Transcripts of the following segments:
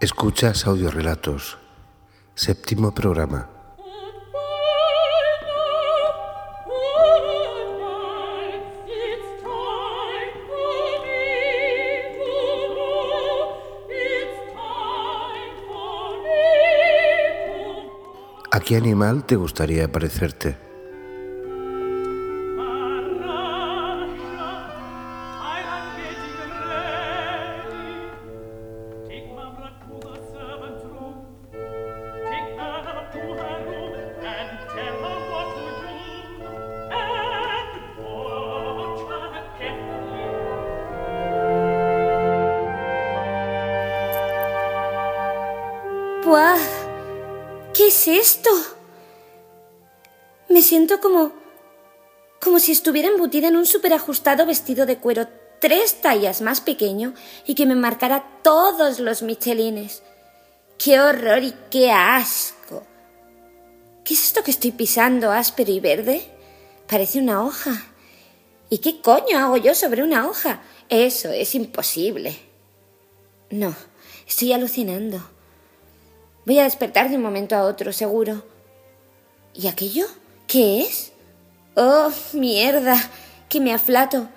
Escuchas audiorelatos. Séptimo programa. ¿A qué animal te gustaría parecerte? ¡Buah! ¿Qué es esto? Me siento como. como si estuviera embutida en un superajustado vestido de cuero tres tallas más pequeño y que me marcara todos los michelines. ¡Qué horror y qué asco! ¿Qué es esto que estoy pisando áspero y verde? Parece una hoja. ¿Y qué coño hago yo sobre una hoja? Eso es imposible. No, estoy alucinando. Voy a despertar de un momento a otro, seguro. ¿Y aquello? ¿Qué es? Oh, mierda, que me aflato.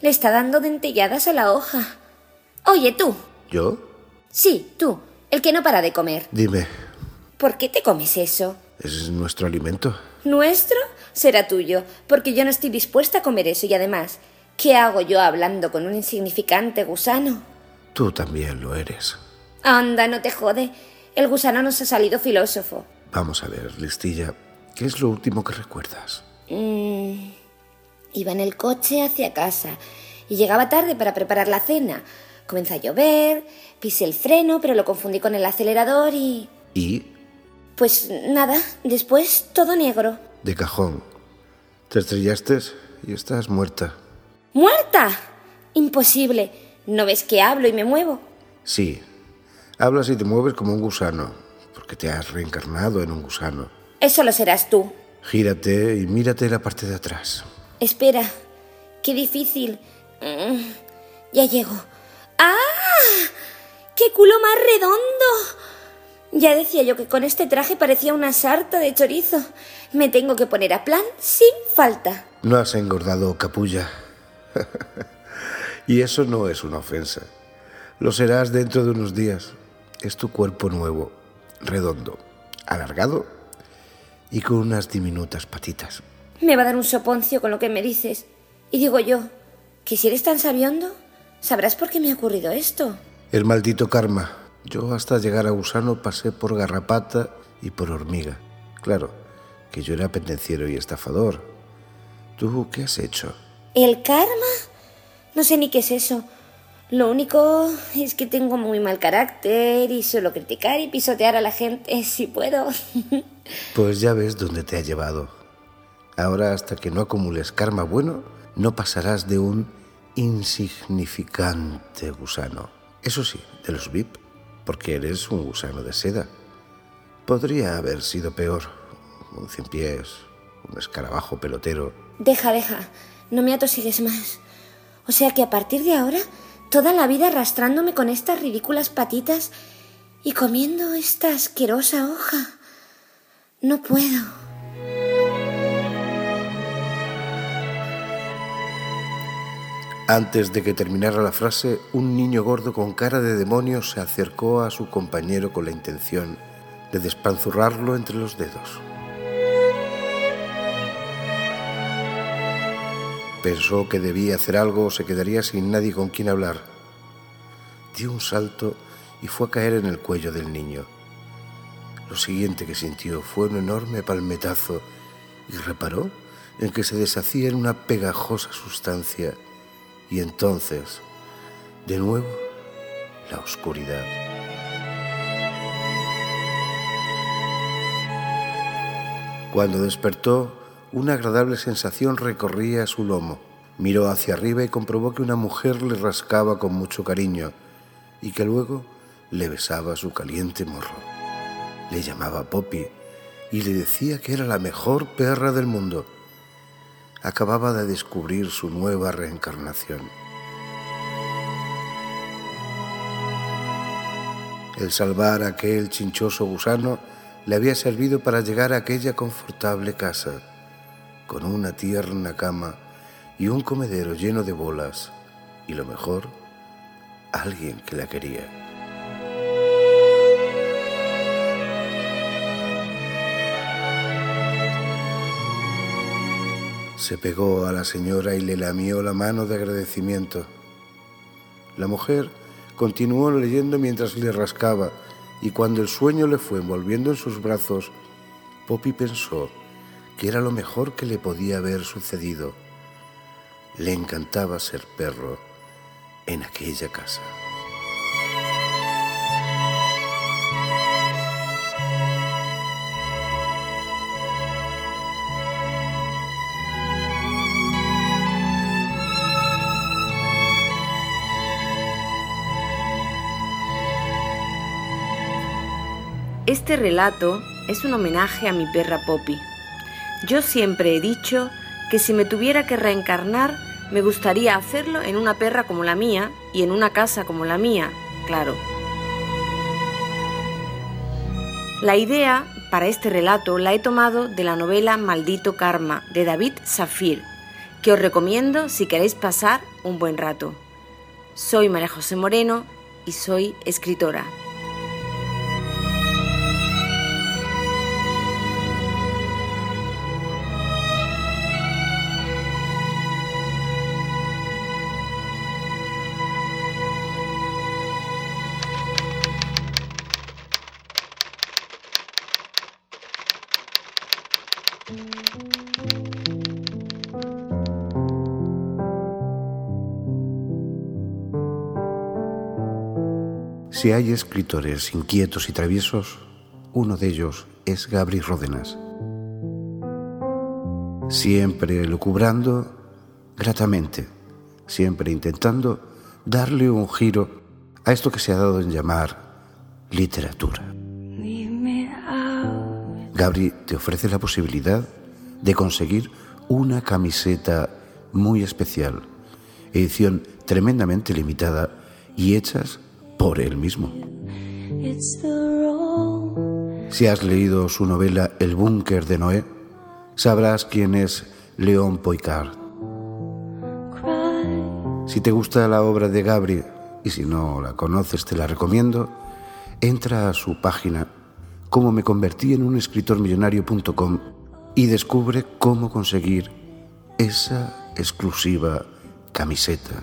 Le está dando dentelladas a la hoja. Oye, tú. ¿Yo? Sí, tú, el que no para de comer. Dime, ¿Por qué te comes eso? ¿es nuestro alimento? ¿Nuestro? Será tuyo, porque yo no estoy dispuesta a comer eso y además, ¿qué hago yo hablando con un insignificante gusano? Tú también lo eres. Anda, no te jode. El gusano nos ha salido filósofo. Vamos a ver, listilla, ¿qué es lo último que recuerdas? Mm, iba en el coche hacia casa y llegaba tarde para preparar la cena. Comenzó a llover, pisé el freno, pero lo confundí con el acelerador y... Y, Pues nada, después todo negro. de cajón, te estrellaste y estás muerta. ¡Muerta! Imposible. ¿No ves que hablo y me muevo? Sí, hablas y te mueves como un gusano, porque te has reencarnado en un gusano. Eso lo serás tú. Gírate y mírate la parte de atrás. Espera, qué difícil. Mm, ya llego. ¡Ah! ¡Qué culo más redondo! Ya decía yo que con este traje parecía una sarta de chorizo. Me tengo que poner a plan sin falta. No has engordado, capulla. y eso no es una ofensa. Lo serás dentro de unos días. Es tu cuerpo nuevo, redondo, alargado y con unas diminutas patitas. Me va a dar un soponcio con lo que me dices. Y digo yo, que si eres tan sabiondo, sabrás por qué me ha ocurrido esto. El maldito karma. Yo hasta llegar a gusano pasé por garrapata y por hormiga. Claro, que yo era pendenciero y estafador. ¿Tú qué has hecho? ¿El karma? No sé ni qué es eso. Lo único es que tengo muy mal carácter y suelo criticar y pisotear a la gente si puedo. Pues ya ves dónde te ha llevado. Ahora hasta que no acumules karma bueno, no pasarás de un insignificante gusano. Eso sí, de los VIP, porque eres un gusano de seda. Podría haber sido peor. Un cien pies, un escarabajo pelotero. Deja, deja, no me atosigues más. O sea que a partir de ahora, toda la vida arrastrándome con estas ridículas patitas y comiendo esta asquerosa hoja. No puedo. Antes de que terminara la frase, un niño gordo con cara de demonio se acercó a su compañero con la intención de despanzurrarlo entre los dedos. Pensó que debía hacer algo o se quedaría sin nadie con quien hablar. Dio un salto y fue a caer en el cuello del niño. Lo siguiente que sintió fue un enorme palmetazo y reparó en que se deshacía en una pegajosa sustancia y entonces, de nuevo, la oscuridad. Cuando despertó, una agradable sensación recorría su lomo. Miró hacia arriba y comprobó que una mujer le rascaba con mucho cariño y que luego le besaba su caliente morro. Le llamaba Poppy y le decía que era la mejor perra del mundo. Acababa de descubrir su nueva reencarnación. El salvar a aquel chinchoso gusano le había servido para llegar a aquella confortable casa, con una tierna cama y un comedero lleno de bolas, y lo mejor, alguien que la quería. Se pegó a la señora y le lamió la mano de agradecimiento. La mujer continuó leyendo mientras le rascaba y cuando el sueño le fue envolviendo en sus brazos, Poppy pensó que era lo mejor que le podía haber sucedido. Le encantaba ser perro en aquella casa. Este relato es un homenaje a mi perra Poppy. Yo siempre he dicho que si me tuviera que reencarnar, me gustaría hacerlo en una perra como la mía y en una casa como la mía, claro. La idea para este relato la he tomado de la novela Maldito Karma de David Safir, que os recomiendo si queréis pasar un buen rato. Soy María José Moreno y soy escritora. Si hay escritores inquietos y traviesos, uno de ellos es Gabri Ródenas. Siempre lucubrando gratamente, siempre intentando darle un giro a esto que se ha dado en llamar literatura. Gabri te ofrece la posibilidad de conseguir una camiseta muy especial, edición tremendamente limitada y hechas por él mismo. Si has leído su novela El búnker de Noé, sabrás quién es León Poicard. Si te gusta la obra de Gabriel y si no la conoces te la recomiendo, entra a su página como me convertí en un escritor millonario.com y descubre cómo conseguir esa exclusiva camiseta.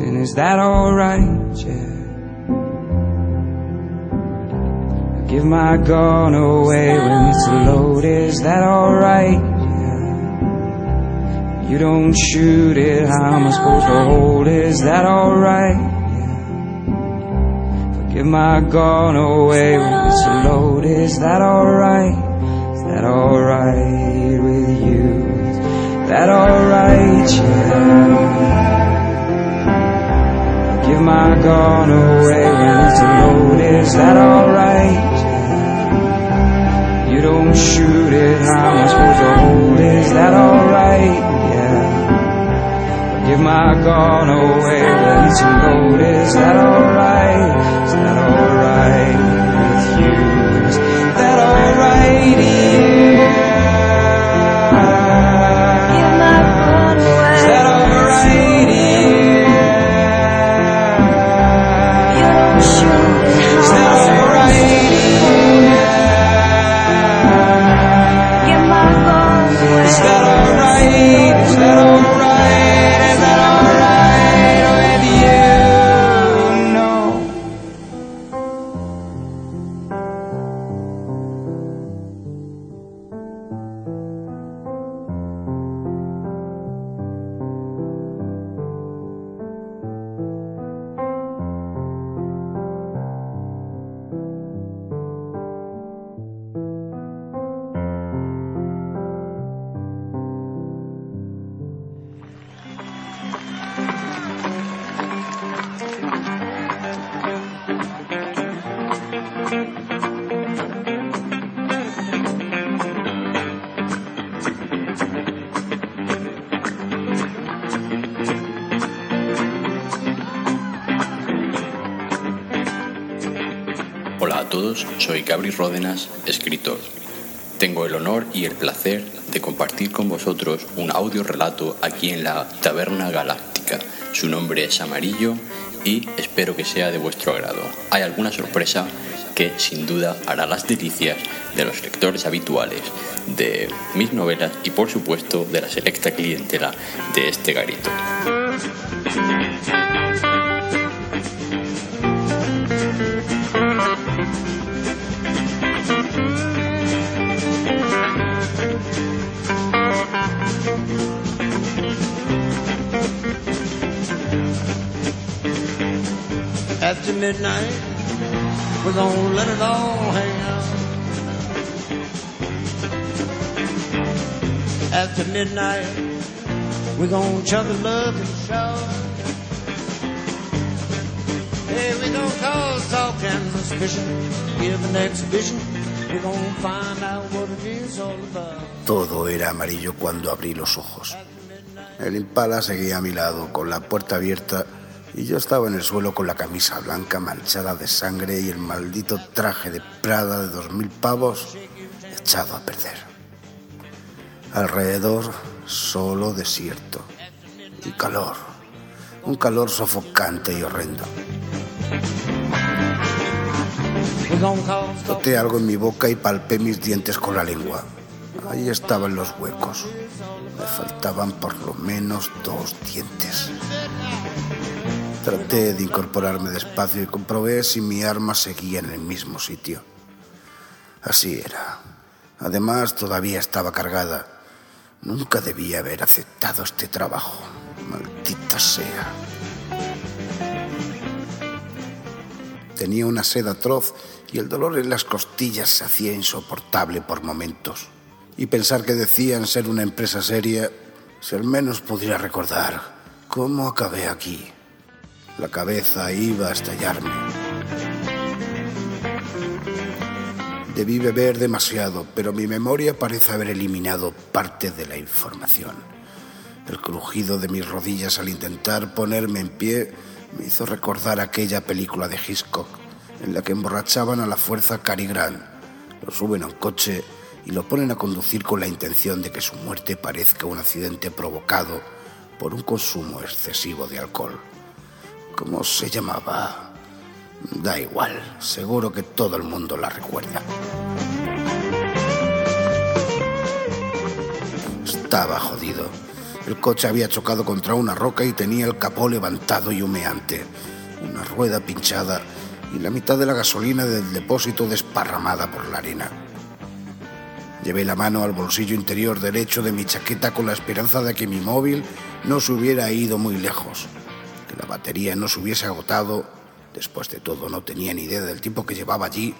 and is that alright? Yeah. I give my gun away when it's loaded, is that alright? Yeah. You don't shoot it, how am I supposed to hold it? Is that alright? Yeah. Give my gun away when it's loaded, is that alright? Is that alright with you? that alright, yeah? Give my gun away when it's loaded, is that alright. You don't shoot it, how am I supposed to hold is that alright, yeah? Give my gun away when it's loaded, is that alright, is that alright with you, is that alright, soy Gabri Ródenas, escritor. Tengo el honor y el placer de compartir con vosotros un audio relato aquí en la Taberna Galáctica. Su nombre es Amarillo y espero que sea de vuestro agrado. Hay alguna sorpresa que sin duda hará las delicias de los lectores habituales de mis novelas y por supuesto de la selecta clientela de este garito. After midnight, we're gonna let it all hang out. After midnight, we're gonna chug a love and shout. Hey, we gonna cause talk and suspicion, give an exhibition. We're gonna find out what it is all about. Todo era amarillo cuando abrí los ojos. El impala seguía a mi lado, con la puerta abierta y yo estaba en el suelo con la camisa blanca manchada de sangre y el maldito traje de Prada de dos mil pavos echado a perder. Alrededor solo desierto y calor, un calor sofocante y horrendo. Toté algo en mi boca y palpé mis dientes con la lengua. Ahí estaban los huecos. Me faltaban por lo menos dos dientes. Traté de incorporarme despacio y comprobé si mi arma seguía en el mismo sitio. Así era. Además, todavía estaba cargada. Nunca debía haber aceptado este trabajo. Maldita sea. Tenía una sed atroz y el dolor en las costillas se hacía insoportable por momentos. Y pensar que decían ser una empresa seria, si al menos pudiera recordar cómo acabé aquí. La cabeza iba a estallarme. Debí beber demasiado, pero mi memoria parece haber eliminado parte de la información. El crujido de mis rodillas al intentar ponerme en pie me hizo recordar aquella película de Hitchcock en la que emborrachaban a la fuerza Cary Grant. Lo suben a un coche y lo ponen a conducir con la intención de que su muerte parezca un accidente provocado por un consumo excesivo de alcohol. ¿Cómo se llamaba? Da igual, seguro que todo el mundo la recuerda. Estaba jodido. El coche había chocado contra una roca y tenía el capó levantado y humeante, una rueda pinchada y la mitad de la gasolina del depósito desparramada por la arena. Llevé la mano al bolsillo interior derecho de mi chaqueta con la esperanza de que mi móvil no se hubiera ido muy lejos la batería no se hubiese agotado, después de todo no tenía ni idea del tiempo que llevaba allí,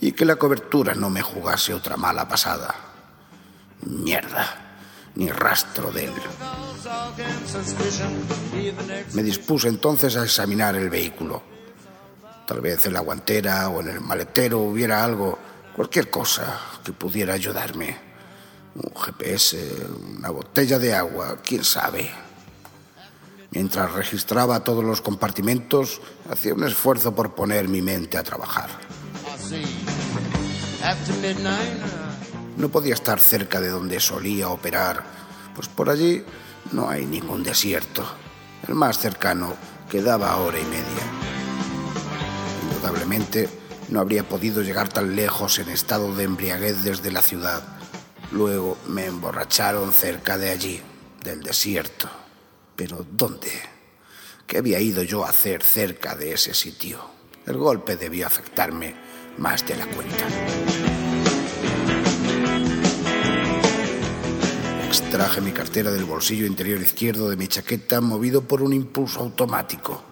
y que la cobertura no me jugase otra mala pasada. Mierda, ni rastro de él. Me dispuse entonces a examinar el vehículo. Tal vez en la guantera o en el maletero hubiera algo, cualquier cosa que pudiera ayudarme. Un GPS, una botella de agua, quién sabe. Mientras registraba todos los compartimentos, hacía un esfuerzo por poner mi mente a trabajar. No podía estar cerca de donde solía operar, pues por allí no hay ningún desierto. El más cercano quedaba a hora y media. Indudablemente no habría podido llegar tan lejos en estado de embriaguez desde la ciudad. Luego me emborracharon cerca de allí, del desierto. Pero ¿dónde? ¿Qué había ido yo a hacer cerca de ese sitio? El golpe debió afectarme más de la cuenta. Extraje mi cartera del bolsillo interior izquierdo de mi chaqueta movido por un impulso automático.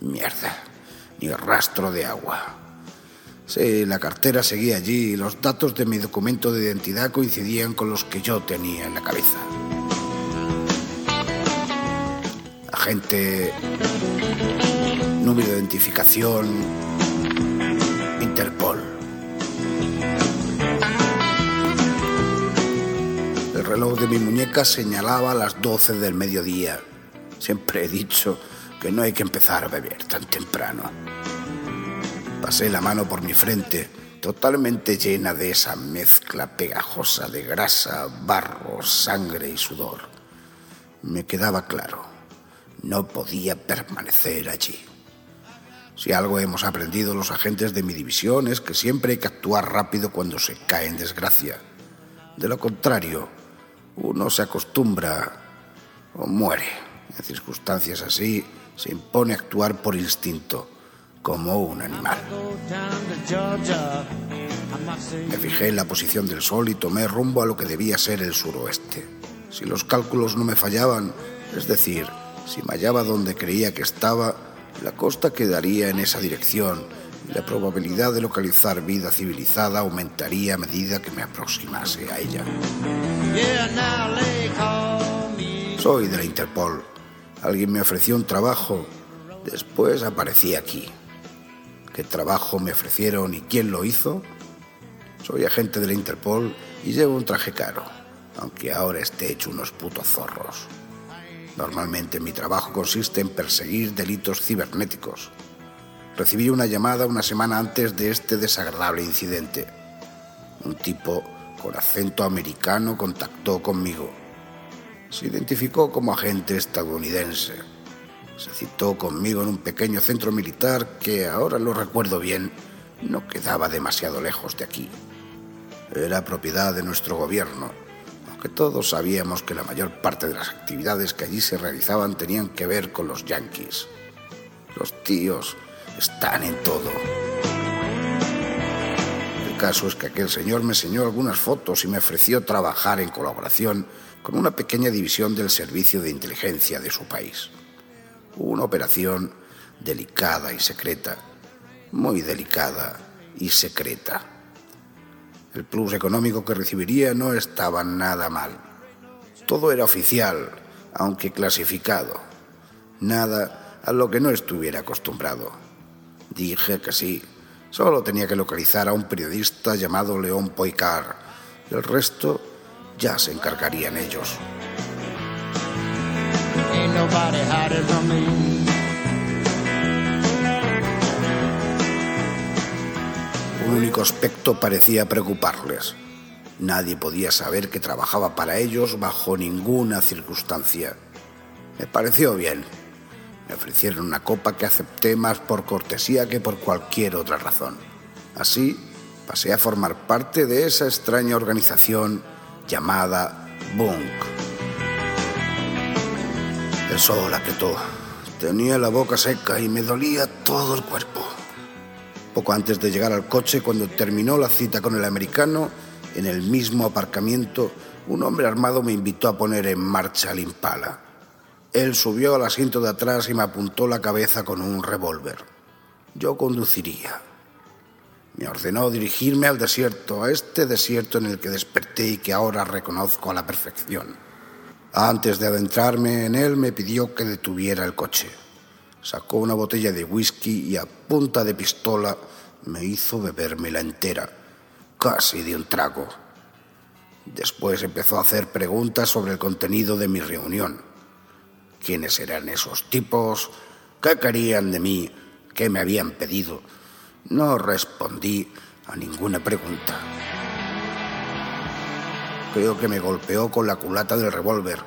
Mierda, ni rastro de agua. Sí, la cartera seguía allí y los datos de mi documento de identidad coincidían con los que yo tenía en la cabeza. Agente, número de identificación, Interpol. El reloj de mi muñeca señalaba las 12 del mediodía. Siempre he dicho que no hay que empezar a beber tan temprano. Pasé la mano por mi frente, totalmente llena de esa mezcla pegajosa de grasa, barro, sangre y sudor. Me quedaba claro, no podía permanecer allí. Si algo hemos aprendido los agentes de mi división es que siempre hay que actuar rápido cuando se cae en desgracia. De lo contrario, uno se acostumbra o muere. En circunstancias así, se impone actuar por instinto, como un animal. Me fijé en la posición del sol y tomé rumbo a lo que debía ser el suroeste. Si los cálculos no me fallaban, es decir, si me hallaba donde creía que estaba, la costa quedaría en esa dirección y la probabilidad de localizar vida civilizada aumentaría a medida que me aproximase a ella. Soy de la Interpol. Alguien me ofreció un trabajo. Después aparecí aquí. ¿Qué trabajo me ofrecieron y quién lo hizo? Soy agente de la Interpol y llevo un traje caro, aunque ahora esté hecho unos putos zorros. Normalmente mi trabajo consiste en perseguir delitos cibernéticos. Recibí una llamada una semana antes de este desagradable incidente. Un tipo con acento americano contactó conmigo. Se identificó como agente estadounidense. Se citó conmigo en un pequeño centro militar que, ahora lo recuerdo bien, no quedaba demasiado lejos de aquí. Era propiedad de nuestro gobierno que todos sabíamos que la mayor parte de las actividades que allí se realizaban tenían que ver con los yankees. Los tíos están en todo. El caso es que aquel señor me enseñó algunas fotos y me ofreció trabajar en colaboración con una pequeña división del servicio de inteligencia de su país. Una operación delicada y secreta, muy delicada y secreta. El plus económico que recibiría no estaba nada mal. Todo era oficial, aunque clasificado. Nada a lo que no estuviera acostumbrado. Dije que sí. Solo tenía que localizar a un periodista llamado León Poicar. El resto ya se encargarían ellos. Un único aspecto parecía preocuparles. Nadie podía saber que trabajaba para ellos bajo ninguna circunstancia. Me pareció bien. Me ofrecieron una copa que acepté más por cortesía que por cualquier otra razón. Así pasé a formar parte de esa extraña organización llamada Bunk. El sol apretó. Tenía la boca seca y me dolía todo el cuerpo. Poco antes de llegar al coche, cuando terminó la cita con el americano, en el mismo aparcamiento, un hombre armado me invitó a poner en marcha el impala. Él subió al asiento de atrás y me apuntó la cabeza con un revólver. Yo conduciría. Me ordenó dirigirme al desierto, a este desierto en el que desperté y que ahora reconozco a la perfección. Antes de adentrarme en él me pidió que detuviera el coche. Sacó una botella de whisky y a punta de pistola me hizo bebérmela entera, casi de un trago. Después empezó a hacer preguntas sobre el contenido de mi reunión. ¿Quiénes eran esos tipos? ¿Qué querían de mí? ¿Qué me habían pedido? No respondí a ninguna pregunta. Creo que me golpeó con la culata del revólver.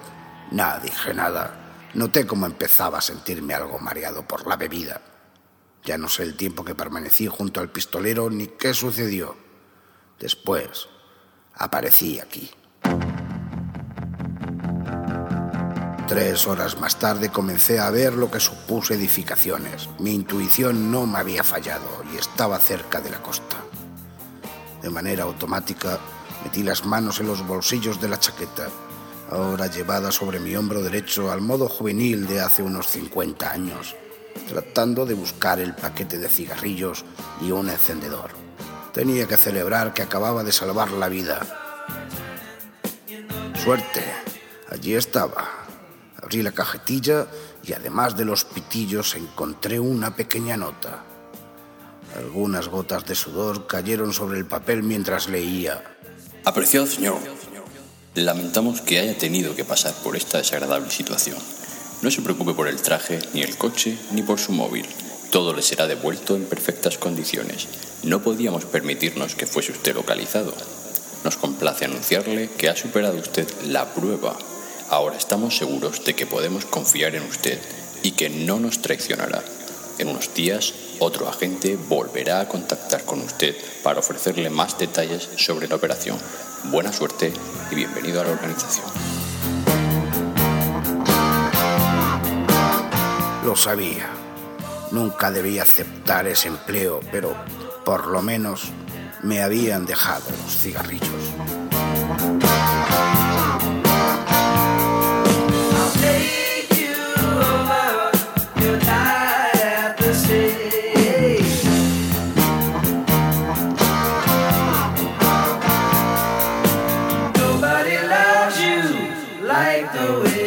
Nada, dije nada. Noté cómo empezaba a sentirme algo mareado por la bebida. Ya no sé el tiempo que permanecí junto al pistolero ni qué sucedió. Después, aparecí aquí. Tres horas más tarde comencé a ver lo que supuso edificaciones. Mi intuición no me había fallado y estaba cerca de la costa. De manera automática metí las manos en los bolsillos de la chaqueta ahora llevada sobre mi hombro derecho al modo juvenil de hace unos 50 años, tratando de buscar el paquete de cigarrillos y un encendedor. Tenía que celebrar que acababa de salvar la vida. Suerte, allí estaba. Abrí la cajetilla y además de los pitillos encontré una pequeña nota. Algunas gotas de sudor cayeron sobre el papel mientras leía. Apreciado señor, Lamentamos que haya tenido que pasar por esta desagradable situación. No se preocupe por el traje, ni el coche, ni por su móvil. todo le será devuelto en perfectas condiciones. No podíamos permitirnos que fuese usted localizado. Nos complace anunciarle que ha superado usted la prueba. Ahora estamos seguros de que podemos confiar en usted y que no nos traicionará. En unos días, otro agente volverá a contactar con usted para ofrecerle más detalles sobre la operación. Buena suerte y bienvenido a la organización. Lo sabía. Nunca debía aceptar ese empleo, pero por lo menos me habían dejado los cigarrillos. Like the way